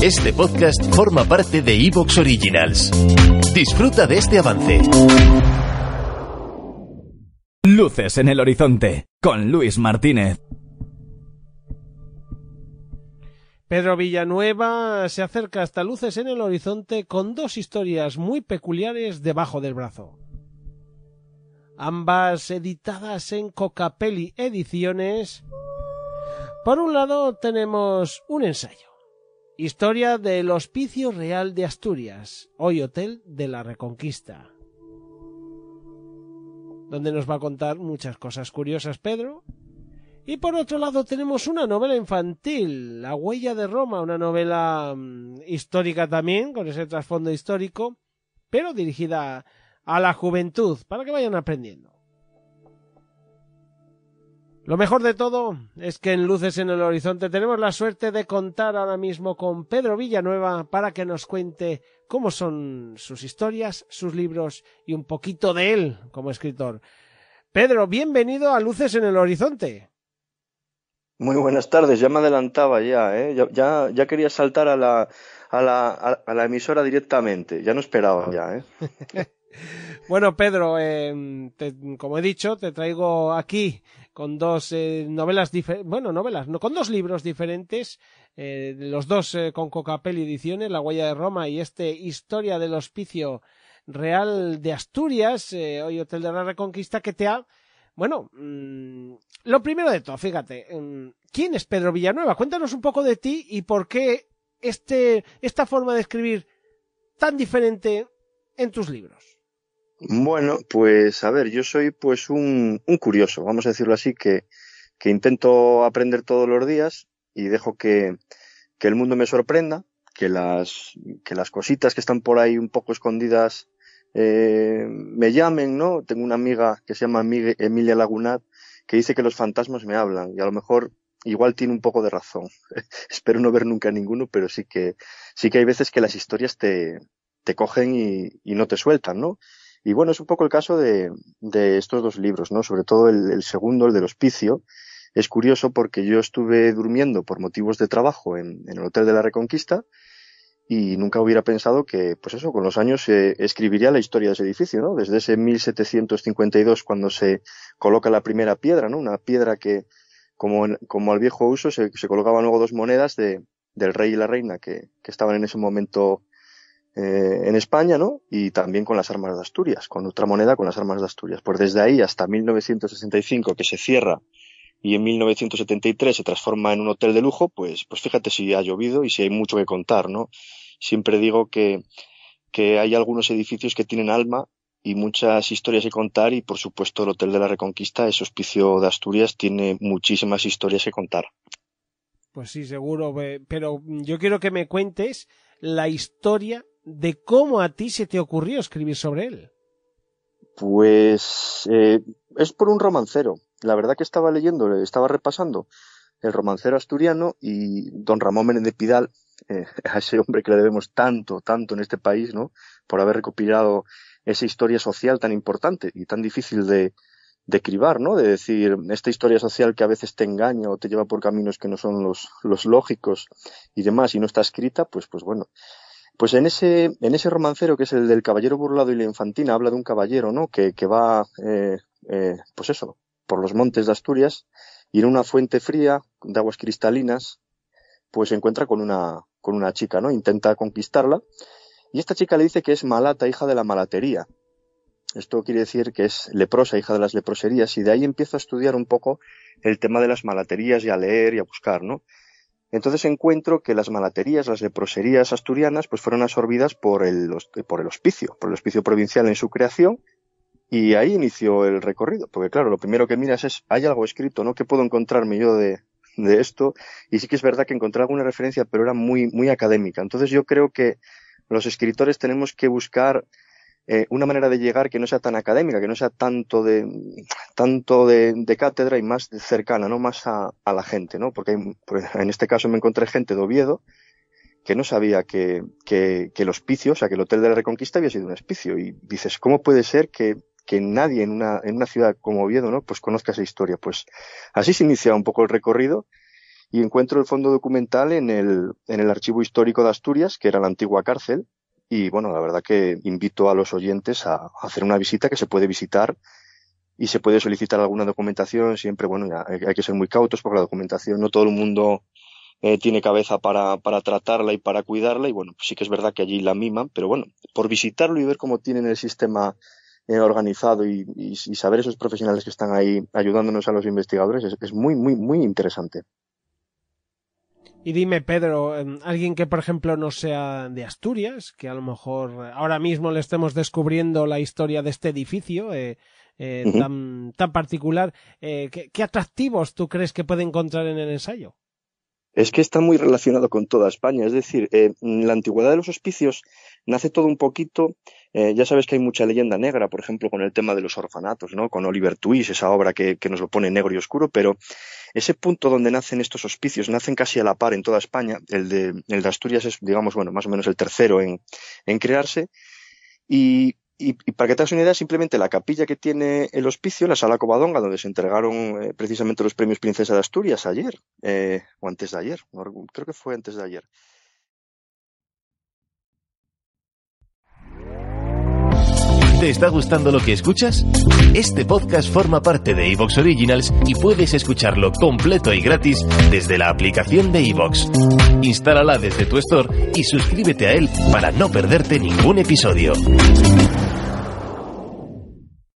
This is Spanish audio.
Este podcast forma parte de Evox Originals. Disfruta de este avance. Luces en el horizonte con Luis Martínez. Pedro Villanueva se acerca hasta Luces en el horizonte con dos historias muy peculiares debajo del brazo. Ambas editadas en Cocapelli Ediciones. Por un lado tenemos un ensayo. Historia del Hospicio Real de Asturias, hoy Hotel de la Reconquista. Donde nos va a contar muchas cosas curiosas Pedro. Y por otro lado tenemos una novela infantil, La huella de Roma, una novela mm, histórica también, con ese trasfondo histórico, pero dirigida a la juventud, para que vayan aprendiendo. Lo mejor de todo es que en Luces en el Horizonte tenemos la suerte de contar ahora mismo con Pedro Villanueva para que nos cuente cómo son sus historias, sus libros y un poquito de él como escritor. Pedro, bienvenido a Luces en el Horizonte. Muy buenas tardes, ya me adelantaba ya, ¿eh? ya, ya, quería saltar a la, a, la, a la emisora directamente, ya no esperaba ya. ¿eh? bueno, Pedro, eh, como he dicho, te traigo aquí con dos eh, novelas bueno, novelas, no, con dos libros diferentes, eh, los dos eh, con Cocapelli Ediciones, La huella de Roma y este Historia del Hospicio Real de Asturias, hoy Hotel de la Reconquista, que te ha, bueno, mm, lo primero de todo, fíjate, mm, ¿quién es Pedro Villanueva? Cuéntanos un poco de ti y por qué este, esta forma de escribir tan diferente en tus libros. Bueno, pues a ver, yo soy pues un, un curioso, vamos a decirlo así, que, que, intento aprender todos los días y dejo que, que el mundo me sorprenda, que las, que las cositas que están por ahí un poco escondidas eh, me llamen, ¿no? Tengo una amiga que se llama Emilia Lagunat que dice que los fantasmas me hablan y a lo mejor igual tiene un poco de razón. Espero no ver nunca ninguno, pero sí que, sí que hay veces que las historias te, te cogen y, y no te sueltan, ¿no? Y bueno, es un poco el caso de, de estos dos libros, ¿no? Sobre todo el, el, segundo, el del hospicio. Es curioso porque yo estuve durmiendo por motivos de trabajo en, en el Hotel de la Reconquista y nunca hubiera pensado que, pues eso, con los años se escribiría la historia de ese edificio, ¿no? Desde ese 1752 cuando se coloca la primera piedra, ¿no? Una piedra que, como, como al viejo uso, se, se colocaban luego dos monedas de, del rey y la reina que, que estaban en ese momento eh, en España, ¿no? Y también con las armas de Asturias, con otra moneda con las armas de Asturias. Pues desde ahí hasta 1965 que se cierra y en 1973 se transforma en un hotel de lujo, pues, pues fíjate si ha llovido y si hay mucho que contar, ¿no? Siempre digo que, que hay algunos edificios que tienen alma y muchas historias que contar y por supuesto el Hotel de la Reconquista, ese hospicio de Asturias, tiene muchísimas historias que contar. Pues sí, seguro, pero yo quiero que me cuentes la historia de cómo a ti se te ocurrió escribir sobre él. Pues eh, es por un romancero. La verdad que estaba leyendo, estaba repasando el romancero asturiano y don Ramón Menéndez Pidal, eh, a ese hombre que le debemos tanto, tanto en este país, ¿no? Por haber recopilado esa historia social tan importante y tan difícil de, de cribar, ¿no? De decir, esta historia social que a veces te engaña o te lleva por caminos que no son los, los lógicos y demás y no está escrita, pues, pues bueno, pues en ese, en ese romancero que es el del caballero burlado y la infantina, habla de un caballero, ¿no? Que, que va, eh, eh, pues eso, por los montes de Asturias y en una fuente fría de aguas cristalinas, pues se encuentra con una, con una chica, ¿no? Intenta conquistarla y esta chica le dice que es malata, hija de la malatería. Esto quiere decir que es leprosa, hija de las leproserías y de ahí empieza a estudiar un poco el tema de las malaterías y a leer y a buscar, ¿no? Entonces encuentro que las malaterías, las leproserías asturianas, pues fueron absorbidas por el, por el hospicio, por el hospicio provincial en su creación, y ahí inició el recorrido, porque claro, lo primero que miras es, ¿hay algo escrito, no? ¿Qué puedo encontrarme yo de, de esto? Y sí que es verdad que encontré alguna referencia, pero era muy, muy académica. Entonces yo creo que los escritores tenemos que buscar eh, una manera de llegar que no sea tan académica, que no sea tanto de, tanto de, de cátedra y más cercana, ¿no? Más a, a la gente, ¿no? Porque hay, pues, en este caso me encontré gente de Oviedo que no sabía que, que, que el hospicio, o sea, que el Hotel de la Reconquista había sido un hospicio. Y dices, ¿cómo puede ser que, que nadie en una, en una ciudad como Oviedo, ¿no? Pues conozca esa historia. Pues así se inicia un poco el recorrido y encuentro el fondo documental en el, en el Archivo Histórico de Asturias, que era la antigua cárcel, y bueno, la verdad que invito a los oyentes a hacer una visita que se puede visitar y se puede solicitar alguna documentación. Siempre, bueno, hay que ser muy cautos porque la documentación no todo el mundo eh, tiene cabeza para, para tratarla y para cuidarla. Y bueno, sí que es verdad que allí la miman, pero bueno, por visitarlo y ver cómo tienen el sistema eh, organizado y, y, saber esos profesionales que están ahí ayudándonos a los investigadores es, es muy, muy, muy interesante. Y dime, Pedro, em, alguien que, por ejemplo, no sea de Asturias, que a lo mejor ahora mismo le estemos descubriendo la historia de este edificio eh, eh, tan, tan, particular, eh, ¿qué, ¿qué, atractivos tú crees que puede encontrar en el ensayo? Es que está muy relacionado con toda España. Es decir, eh, la antigüedad de los hospicios nace todo un poquito. Eh, ya sabes que hay mucha leyenda negra, por ejemplo, con el tema de los orfanatos, ¿no? Con Oliver Twist, esa obra que, que nos lo pone negro y oscuro, pero ese punto donde nacen estos hospicios, nacen casi a la par en toda España. El de, el de Asturias es, digamos, bueno, más o menos el tercero en, en crearse. Y, y, para que te hagas una idea, simplemente la capilla que tiene el hospicio, la sala Covadonga, donde se entregaron eh, precisamente los premios Princesa de Asturias ayer, eh, o antes de ayer, creo que fue antes de ayer. ¿Te está gustando lo que escuchas? Este podcast forma parte de Evox Originals y puedes escucharlo completo y gratis desde la aplicación de Evox. Instálala desde tu store y suscríbete a él para no perderte ningún episodio.